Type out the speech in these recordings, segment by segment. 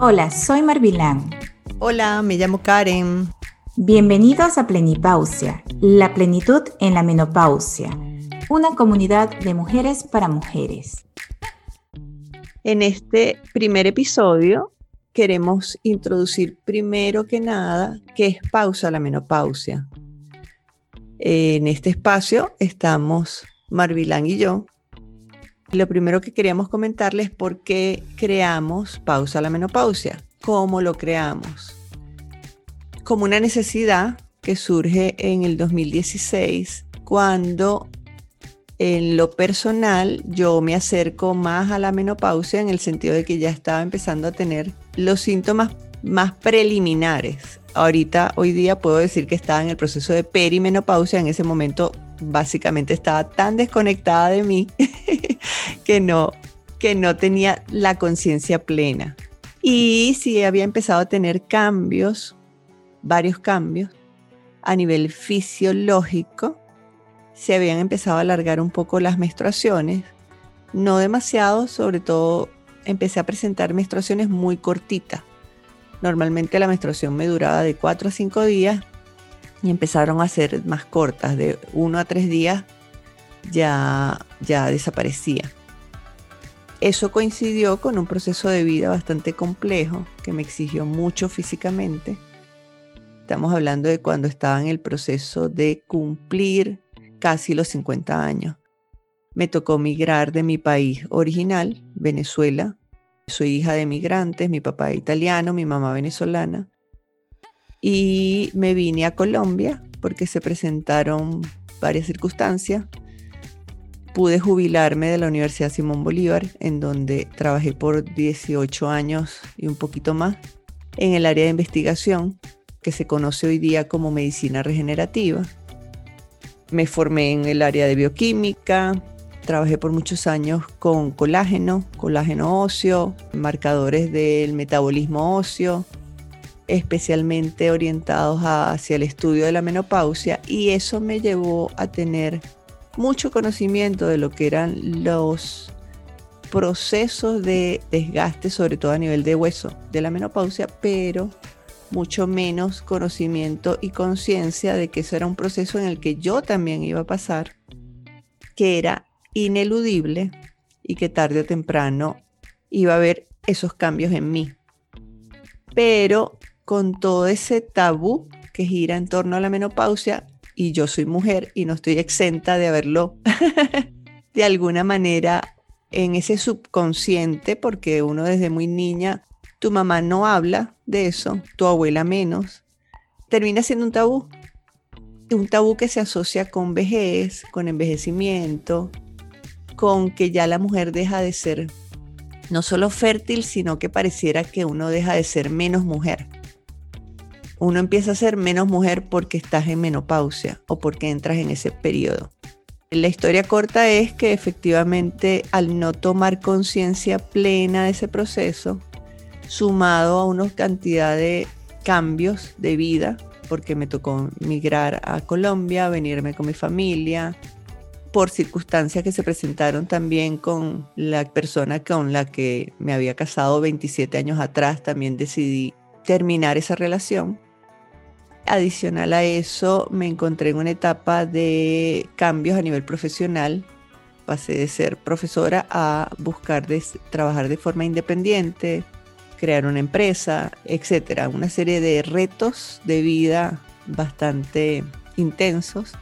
Hola, soy Marvilán. Hola, me llamo Karen. Bienvenidos a Plenipausia, la plenitud en la menopausia, una comunidad de mujeres para mujeres. En este primer episodio queremos introducir primero que nada qué es pausa la menopausia. En este espacio estamos Marvilán y yo. Lo primero que queríamos comentarles es por qué creamos pausa la menopausia, cómo lo creamos. Como una necesidad que surge en el 2016 cuando en lo personal yo me acerco más a la menopausia en el sentido de que ya estaba empezando a tener los síntomas más preliminares. Ahorita, hoy día puedo decir que estaba en el proceso de perimenopausia. En ese momento básicamente estaba tan desconectada de mí que no, que no tenía la conciencia plena. Y sí había empezado a tener cambios, varios cambios a nivel fisiológico se habían empezado a alargar un poco las menstruaciones, no demasiado, sobre todo empecé a presentar menstruaciones muy cortitas. Normalmente la menstruación me duraba de 4 a 5 días y empezaron a ser más cortas, de 1 a 3 días ya, ya desaparecía. Eso coincidió con un proceso de vida bastante complejo que me exigió mucho físicamente. Estamos hablando de cuando estaba en el proceso de cumplir casi los 50 años. Me tocó migrar de mi país original, Venezuela. Soy hija de migrantes, mi papá italiano, mi mamá venezolana. Y me vine a Colombia porque se presentaron varias circunstancias. Pude jubilarme de la Universidad Simón Bolívar, en donde trabajé por 18 años y un poquito más en el área de investigación, que se conoce hoy día como medicina regenerativa me formé en el área de bioquímica, trabajé por muchos años con colágeno, colágeno óseo, marcadores del metabolismo óseo, especialmente orientados hacia el estudio de la menopausia y eso me llevó a tener mucho conocimiento de lo que eran los procesos de desgaste, sobre todo a nivel de hueso de la menopausia, pero mucho menos conocimiento y conciencia de que eso era un proceso en el que yo también iba a pasar, que era ineludible y que tarde o temprano iba a haber esos cambios en mí. Pero con todo ese tabú que gira en torno a la menopausia, y yo soy mujer y no estoy exenta de haberlo de alguna manera en ese subconsciente, porque uno desde muy niña tu mamá no habla de eso, tu abuela menos, termina siendo un tabú. Un tabú que se asocia con vejez, con envejecimiento, con que ya la mujer deja de ser no solo fértil, sino que pareciera que uno deja de ser menos mujer. Uno empieza a ser menos mujer porque estás en menopausia o porque entras en ese periodo. La historia corta es que efectivamente al no tomar conciencia plena de ese proceso, sumado a una cantidad de cambios de vida, porque me tocó migrar a Colombia, venirme con mi familia, por circunstancias que se presentaron también con la persona con la que me había casado 27 años atrás, también decidí terminar esa relación. Adicional a eso, me encontré en una etapa de cambios a nivel profesional. Pasé de ser profesora a buscar trabajar de forma independiente, crear una empresa, etcétera. Una serie de retos de vida bastante intensos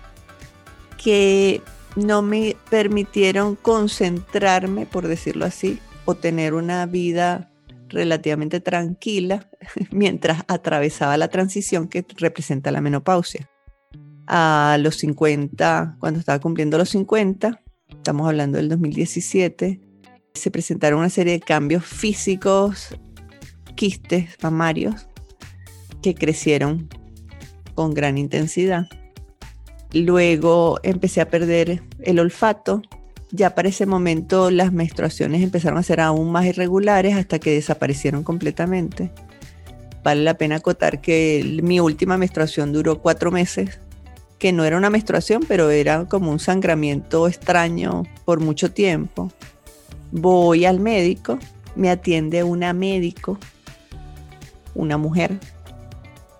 que no me permitieron concentrarme, por decirlo así, o tener una vida relativamente tranquila mientras atravesaba la transición que representa la menopausia. A los 50, cuando estaba cumpliendo los 50, estamos hablando del 2017, se presentaron una serie de cambios físicos quistes mamarios que crecieron con gran intensidad. Luego empecé a perder el olfato. Ya para ese momento las menstruaciones empezaron a ser aún más irregulares hasta que desaparecieron completamente. Vale la pena acotar que mi última menstruación duró cuatro meses, que no era una menstruación, pero era como un sangramiento extraño por mucho tiempo. Voy al médico, me atiende una médico una mujer.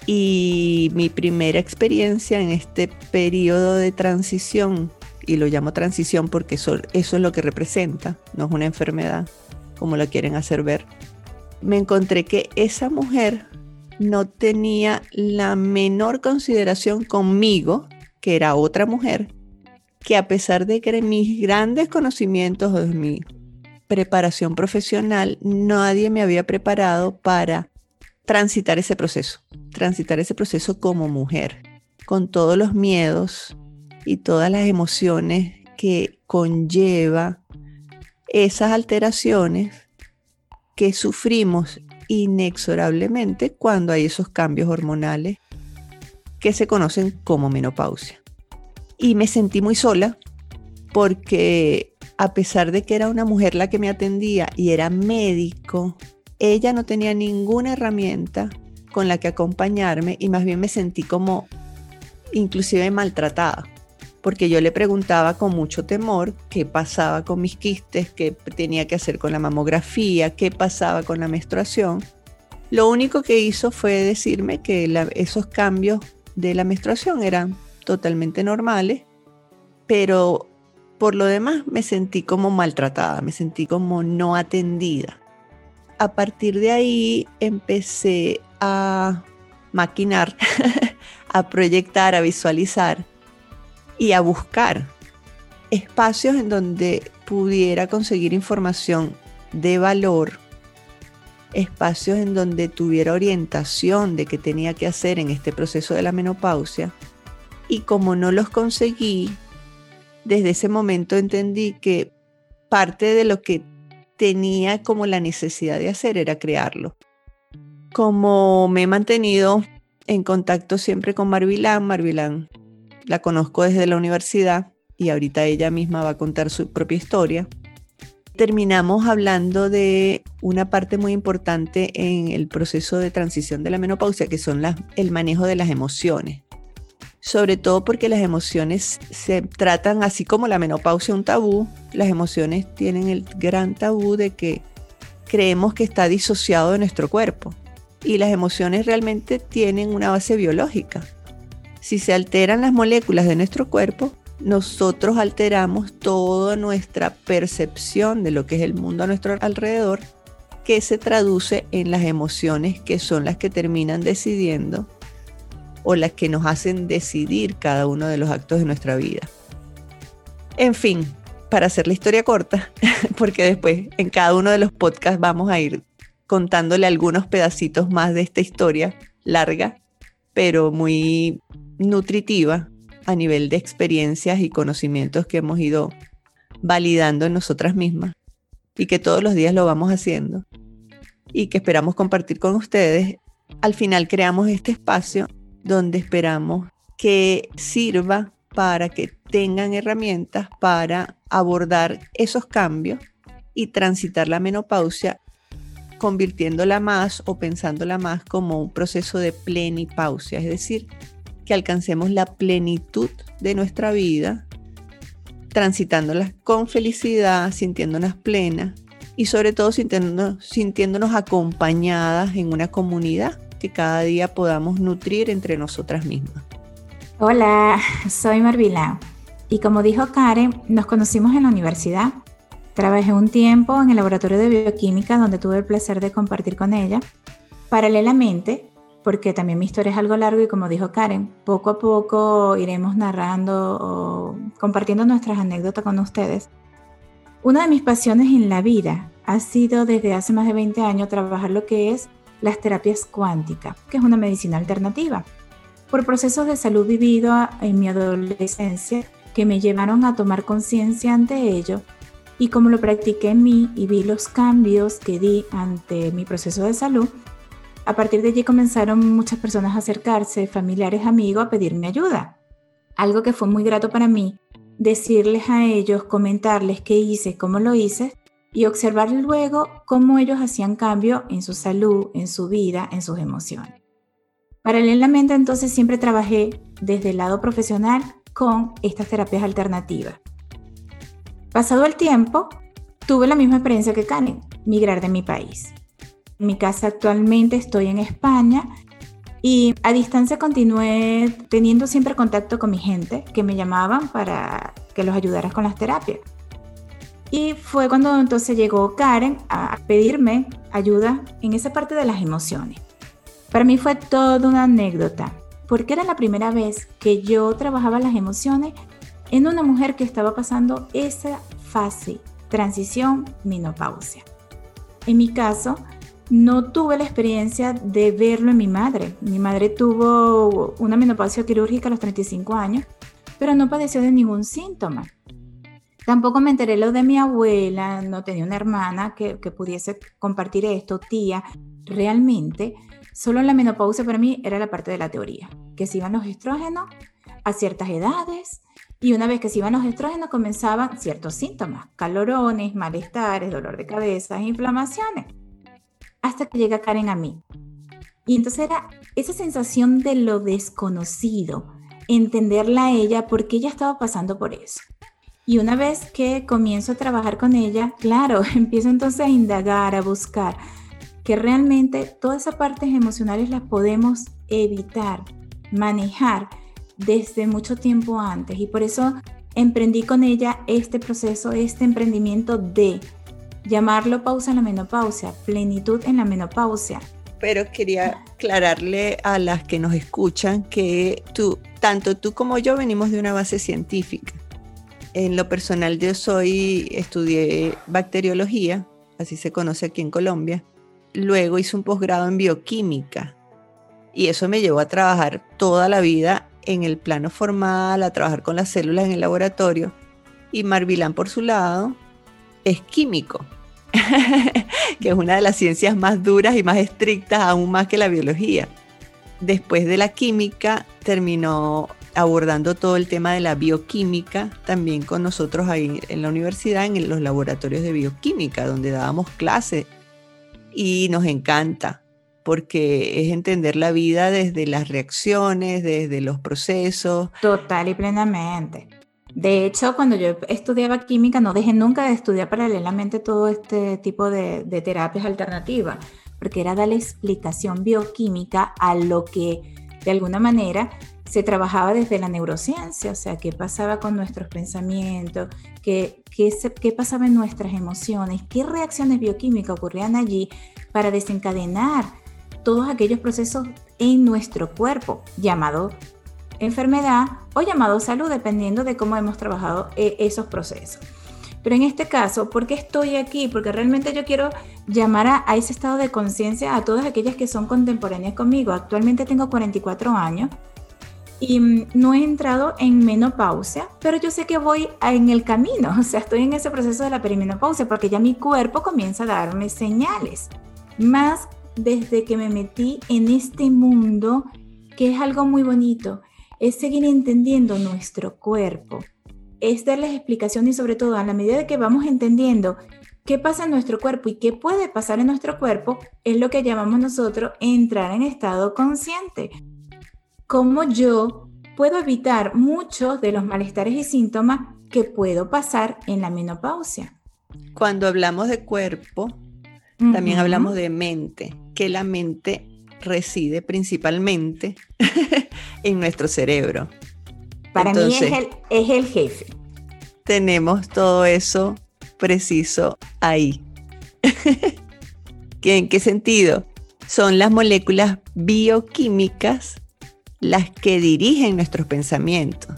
Y mi primera experiencia en este periodo de transición, y lo llamo transición porque eso, es lo que representa, no es una enfermedad, como lo quieren hacer ver, me encontré que esa mujer no tenía la menor consideración conmigo, que era otra mujer, que a pesar de que mis grandes conocimientos de mi preparación profesional, nadie me había preparado para transitar ese proceso, transitar ese proceso como mujer, con todos los miedos y todas las emociones que conlleva esas alteraciones que sufrimos inexorablemente cuando hay esos cambios hormonales que se conocen como menopausia. Y me sentí muy sola porque a pesar de que era una mujer la que me atendía y era médico, ella no tenía ninguna herramienta con la que acompañarme y más bien me sentí como inclusive maltratada, porque yo le preguntaba con mucho temor qué pasaba con mis quistes, qué tenía que hacer con la mamografía, qué pasaba con la menstruación. Lo único que hizo fue decirme que esos cambios de la menstruación eran totalmente normales, pero por lo demás me sentí como maltratada, me sentí como no atendida. A partir de ahí empecé a maquinar, a proyectar, a visualizar y a buscar espacios en donde pudiera conseguir información de valor, espacios en donde tuviera orientación de qué tenía que hacer en este proceso de la menopausia. Y como no los conseguí, desde ese momento entendí que parte de lo que tenía como la necesidad de hacer era crearlo. Como me he mantenido en contacto siempre con Marvilán, Marvilán la conozco desde la universidad y ahorita ella misma va a contar su propia historia. Terminamos hablando de una parte muy importante en el proceso de transición de la menopausia, que son el manejo de las emociones sobre todo porque las emociones se tratan así como la menopausia un tabú, las emociones tienen el gran tabú de que creemos que está disociado de nuestro cuerpo y las emociones realmente tienen una base biológica. Si se alteran las moléculas de nuestro cuerpo, nosotros alteramos toda nuestra percepción de lo que es el mundo a nuestro alrededor, que se traduce en las emociones que son las que terminan decidiendo o las que nos hacen decidir cada uno de los actos de nuestra vida. En fin, para hacer la historia corta, porque después en cada uno de los podcasts vamos a ir contándole algunos pedacitos más de esta historia larga, pero muy nutritiva a nivel de experiencias y conocimientos que hemos ido validando en nosotras mismas y que todos los días lo vamos haciendo y que esperamos compartir con ustedes. Al final creamos este espacio donde esperamos que sirva para que tengan herramientas para abordar esos cambios y transitar la menopausia, convirtiéndola más o pensándola más como un proceso de plenipausia, es decir, que alcancemos la plenitud de nuestra vida, transitándola con felicidad, sintiéndonos plenas y sobre todo sintiéndonos, sintiéndonos acompañadas en una comunidad que cada día podamos nutrir entre nosotras mismas. Hola, soy Marvila y como dijo Karen, nos conocimos en la universidad. Trabajé un tiempo en el laboratorio de bioquímica donde tuve el placer de compartir con ella. Paralelamente, porque también mi historia es algo largo y como dijo Karen, poco a poco iremos narrando o compartiendo nuestras anécdotas con ustedes. Una de mis pasiones en la vida ha sido desde hace más de 20 años trabajar lo que es las terapias cuánticas, que es una medicina alternativa, por procesos de salud vivido en mi adolescencia que me llevaron a tomar conciencia ante ello y como lo practiqué en mí y vi los cambios que di ante mi proceso de salud, a partir de allí comenzaron muchas personas a acercarse, familiares, amigos, a pedirme ayuda. Algo que fue muy grato para mí, decirles a ellos, comentarles qué hice, cómo lo hice, y observar luego cómo ellos hacían cambio en su salud, en su vida, en sus emociones. Paralelamente entonces siempre trabajé desde el lado profesional con estas terapias alternativas. Pasado el tiempo, tuve la misma experiencia que Karen, migrar de mi país. Mi casa actualmente estoy en España y a distancia continué teniendo siempre contacto con mi gente que me llamaban para que los ayudara con las terapias. Y fue cuando entonces llegó Karen a pedirme ayuda en esa parte de las emociones. Para mí fue toda una anécdota, porque era la primera vez que yo trabajaba las emociones en una mujer que estaba pasando esa fase, transición, menopausia. En mi caso, no tuve la experiencia de verlo en mi madre. Mi madre tuvo una menopausia quirúrgica a los 35 años, pero no padeció de ningún síntoma. Tampoco me enteré lo de mi abuela, no tenía una hermana que, pudiese compartir esto, tía. Realmente, solo la menopausia para mí era la parte de la teoría, que se iban los estrógenos a ciertas edades y una vez que se iban los estrógenos comenzaban ciertos síntomas, calorones, malestares, dolor de cabeza, inflamaciones, hasta que llega Karen a mí. Y entonces era esa sensación de lo desconocido, entenderla a ella porque ella estaba pasando por eso. Y una vez que comienzo a trabajar con ella, claro, empiezo entonces a indagar, a buscar que realmente todas esas partes emocionales las podemos evitar, manejar desde mucho tiempo antes. Y por eso emprendí con ella este proceso, este emprendimiento de llamarlo pausa en la menopausia, plenitud en la menopausia. Pero quería aclararle a las que nos escuchan que tú, tanto tú como yo venimos de una base científica. En lo personal yo soy, estudié bacteriología, así se conoce aquí en Colombia. Luego hice un posgrado en bioquímica y eso me llevó a trabajar toda la vida en el plano formal, a trabajar con las células en el laboratorio. Y Marvilán, por su lado, es químico, que es una de las ciencias más duras y más estrictas, aún más que la biología. Después de la química, terminó abordando todo el tema de la bioquímica, también con nosotros ahí en la universidad, en los laboratorios de bioquímica, donde dábamos clases. Y nos encanta, porque es entender la vida desde las reacciones, desde los procesos. Total y plenamente. De hecho, cuando yo estudiaba química, no dejé nunca de estudiar paralelamente todo este tipo de, terapias alternativas, porque era darle explicación bioquímica a lo que de alguna manera se trabajaba desde la neurociencia, o sea, qué pasaba con nuestros pensamientos, qué, qué, qué pasaba en nuestras emociones, qué reacciones bioquímicas ocurrían allí para desencadenar todos aquellos procesos en nuestro cuerpo, llamado enfermedad o llamado salud, dependiendo de cómo hemos trabajado eh, esos procesos. Pero en este caso, ¿por qué estoy aquí? Porque realmente yo quiero llamar a, a ese estado de conciencia a todas aquellas que son contemporáneas conmigo. Actualmente tengo 44 años y mm, no he entrado en menopausia, pero yo sé que voy en el camino, o sea, estoy en ese proceso de la perimenopausia porque ya mi cuerpo comienza a darme señales, más desde que me metí en este mundo que es algo muy bonito, es seguir entendiendo nuestro cuerpo, es darles explicaciones y sobre todo a la medida de que vamos entendiendo qué pasa en nuestro cuerpo y qué puede pasar en nuestro cuerpo, es lo que llamamos nosotros entrar en estado consciente cómo yo puedo evitar muchos de los malestares y síntomas que puedo pasar en la menopausia. Cuando hablamos de cuerpo, también hablamos de mente, que la mente reside principalmente en nuestro cerebro. Para mí es el, es el jefe. Tenemos todo eso preciso ahí. ¿En qué sentido? Son las moléculas bioquímicas las que dirigen nuestros pensamientos.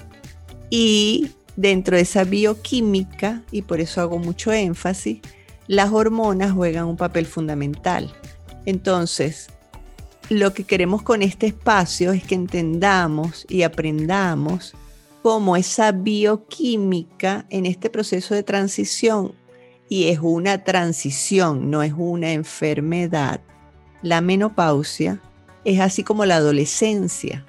Y dentro de esa bioquímica, y por eso hago mucho énfasis, las hormonas juegan un papel fundamental. Entonces, lo que queremos con este espacio es que entendamos y aprendamos cómo esa bioquímica en este proceso de transición, y es una transición, no es una enfermedad, la menopausia es así como la adolescencia.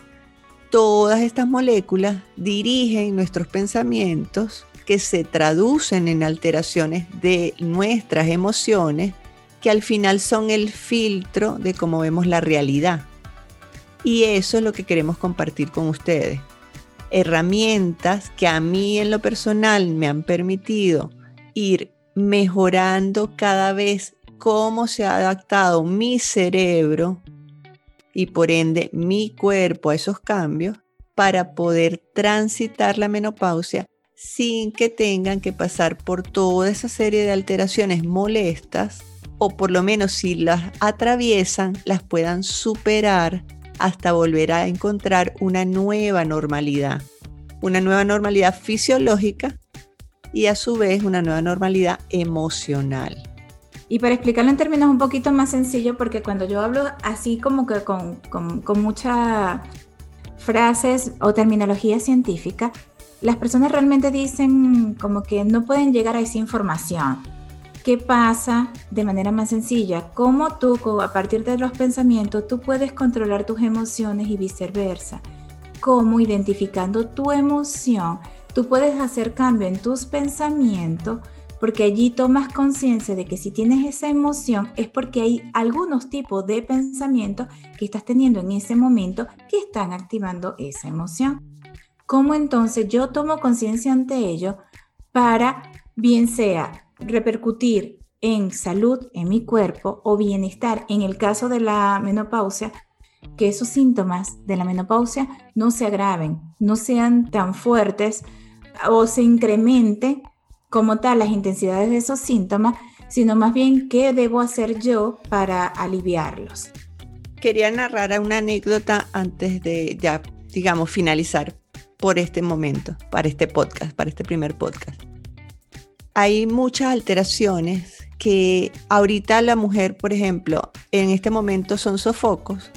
Todas estas moléculas dirigen nuestros pensamientos que se traducen en alteraciones de nuestras emociones que al final son el filtro de cómo vemos la realidad. Y eso es lo que queremos compartir con ustedes. Herramientas que a mí en lo personal me han permitido ir mejorando cada vez cómo se ha adaptado mi cerebro y por ende mi cuerpo a esos cambios para poder transitar la menopausia sin que tengan que pasar por toda esa serie de alteraciones molestas o por lo menos si las atraviesan las puedan superar hasta volver a encontrar una nueva normalidad, una nueva normalidad fisiológica y a su vez una nueva normalidad emocional. Y para explicarlo en términos un poquito más sencillos, porque cuando yo hablo así como que con, con, muchas frases o terminología científica, las personas realmente dicen como que no pueden llegar a esa información. ¿Qué pasa de manera más sencilla? ¿Cómo tú, a partir de los pensamientos, tú puedes controlar tus emociones y viceversa? ¿Cómo identificando tu emoción, tú puedes hacer cambio en tus pensamientos? porque allí tomas conciencia de que si tienes esa emoción es porque hay algunos tipos de pensamientos que estás teniendo en ese momento que están activando esa emoción. ¿Cómo entonces yo tomo conciencia ante ello para bien sea repercutir en salud en mi cuerpo o bienestar en el caso de la menopausia, que esos síntomas de la menopausia no se agraven, no sean tan fuertes o se incrementen como tal las intensidades de esos síntomas, sino más bien qué debo hacer yo para aliviarlos. Quería narrar una anécdota antes de ya, digamos, finalizar por este momento, para este podcast, para este primer podcast. Hay muchas alteraciones que ahorita la mujer, por ejemplo, en este momento son sofocos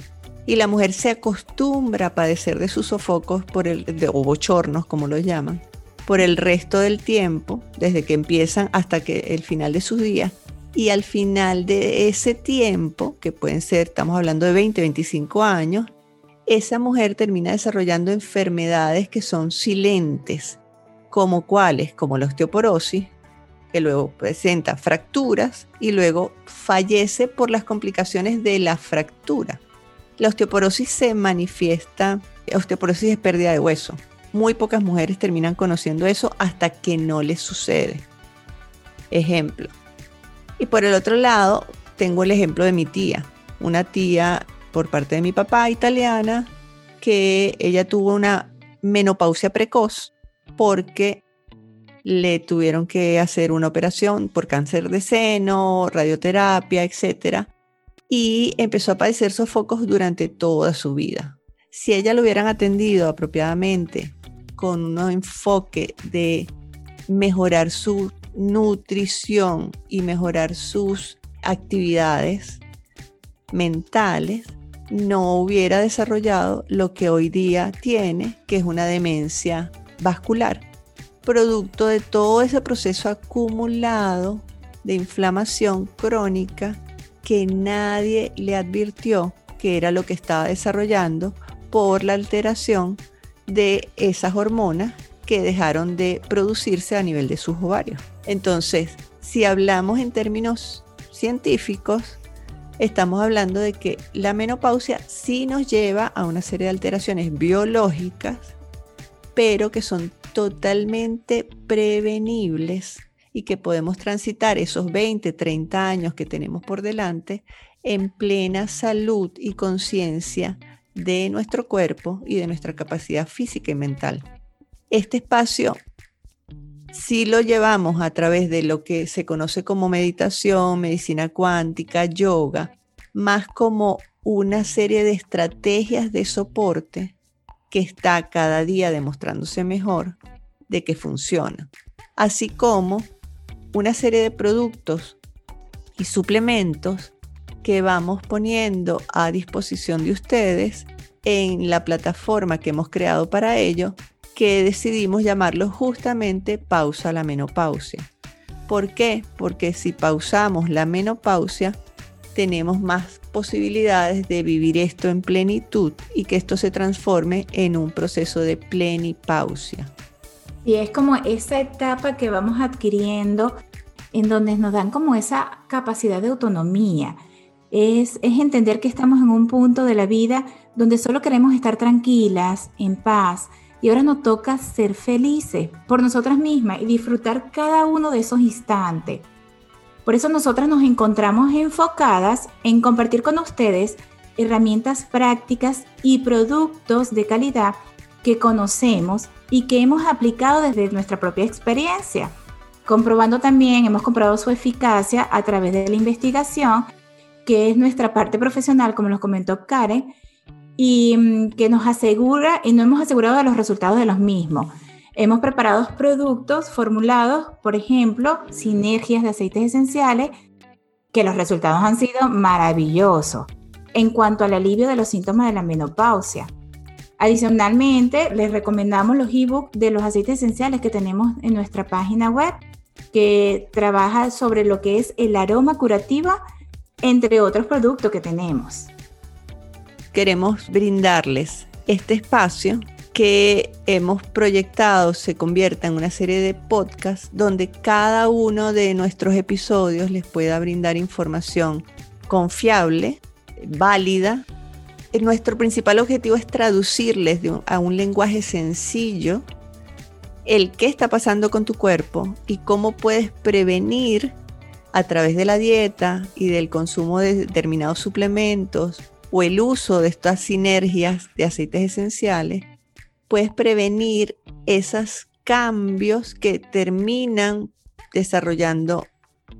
y la mujer se acostumbra a padecer de sus sofocos por el, de, o bochornos, como lo llaman, por el resto del tiempo, desde que empiezan hasta que el final de sus días. Y al final de ese tiempo, que pueden ser, estamos hablando de 20, 25 años, esa mujer termina desarrollando enfermedades que son silentes, como cuáles, como la osteoporosis, que luego presenta fracturas y luego fallece por las complicaciones de la fractura. La osteoporosis se manifiesta, osteoporosis es pérdida de hueso, muy pocas mujeres terminan conociendo eso hasta que no les sucede. Ejemplo. Y por el otro lado, tengo el ejemplo de mi tía, una tía por parte de mi papá italiana, que ella tuvo una menopausia precoz porque le tuvieron que hacer una operación por cáncer de seno, radioterapia, etc. Y empezó a padecer sofocos durante toda su vida. Si ella lo hubieran atendido apropiadamente con un enfoque de mejorar su nutrición y mejorar sus actividades mentales, no hubiera desarrollado lo que hoy día tiene, que es una demencia vascular, producto de todo ese proceso acumulado de inflamación crónica que nadie le advirtió que era lo que estaba desarrollando por la alteración de esas hormonas que dejaron de producirse a nivel de sus ovarios. Entonces, si hablamos en términos científicos, estamos hablando de que la menopausia sí nos lleva a una serie de alteraciones biológicas, pero que son totalmente prevenibles y que podemos transitar esos 20, 30 años que tenemos por delante en plena salud y conciencia de nuestro cuerpo y de nuestra capacidad física y mental. Este espacio, si lo llevamos a través de lo que se conoce como meditación, medicina cuántica, yoga, más como una serie de estrategias de soporte que está cada día demostrándose mejor de que funciona, así como una serie de productos y suplementos que vamos poniendo a disposición de ustedes en la plataforma que hemos creado para ello, que decidimos llamarlo justamente pausa la menopausia. ¿Por qué? Porque si pausamos la menopausia, tenemos más posibilidades de vivir esto en plenitud y que esto se transforme en un proceso de plenipausia. Y es como esa etapa que vamos adquiriendo en donde nos dan como esa capacidad de autonomía, es, entender que estamos en un punto de la vida donde solo queremos estar tranquilas, en paz, y ahora nos toca ser felices por nosotras mismas y disfrutar cada uno de esos instantes. Por eso nosotras nos encontramos enfocadas en compartir con ustedes herramientas prácticas y productos de calidad que conocemos y que hemos aplicado desde nuestra propia experiencia. Comprobando también, hemos comprobado su eficacia a través de la investigación, que es nuestra parte profesional, como nos comentó Karen, y mm, que nos asegura y no hemos asegurado de los resultados de los mismos. Hemos preparado productos formulados, por ejemplo, sinergias de aceites esenciales, que los resultados han sido maravillosos en cuanto al alivio de los síntomas de la menopausia. Adicionalmente, les recomendamos los ebooks de los aceites esenciales que tenemos en nuestra página web, que trabaja sobre lo que es el aroma curativo, entre otros productos que tenemos. Queremos brindarles este espacio que hemos proyectado se convierta en una serie de podcasts donde cada uno de nuestros episodios les pueda brindar información confiable, válida. Nuestro principal objetivo es traducirles a un lenguaje sencillo el qué está pasando con tu cuerpo y cómo puedes prevenir a través de la dieta y del consumo de determinados suplementos o el uso de estas sinergias de aceites esenciales puedes prevenir esos cambios que terminan desarrollando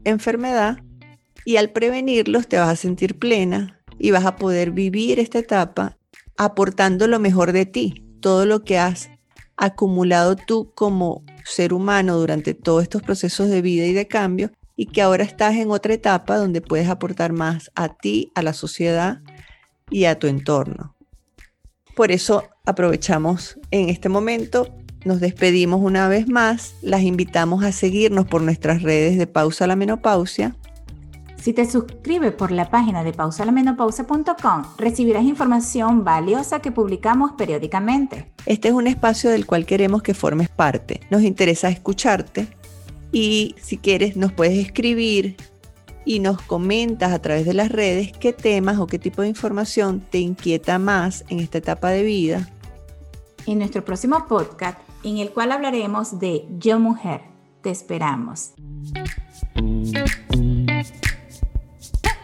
enfermedad y al prevenirlos te vas a sentir plena y vas a poder vivir esta etapa aportando lo mejor de ti, todo lo que has acumulado tú como ser humano durante todos estos procesos de vida y de cambio y que ahora estás en otra etapa donde puedes aportar más a ti, a la sociedad y a tu entorno. Por eso aprovechamos en este momento, nos despedimos una vez más, las invitamos a seguirnos por nuestras redes de Pausa la Menopausia. Si te suscribes por la página de pausalamenopausia.com, recibirás información valiosa que publicamos periódicamente. Este es un espacio del cual queremos que formes parte. Nos interesa escucharte y si quieres nos puedes escribir y nos comentas a través de las redes qué temas o qué tipo de información te inquieta más en esta etapa de vida. En nuestro próximo podcast, en el cual hablaremos de Yo Mujer, te esperamos.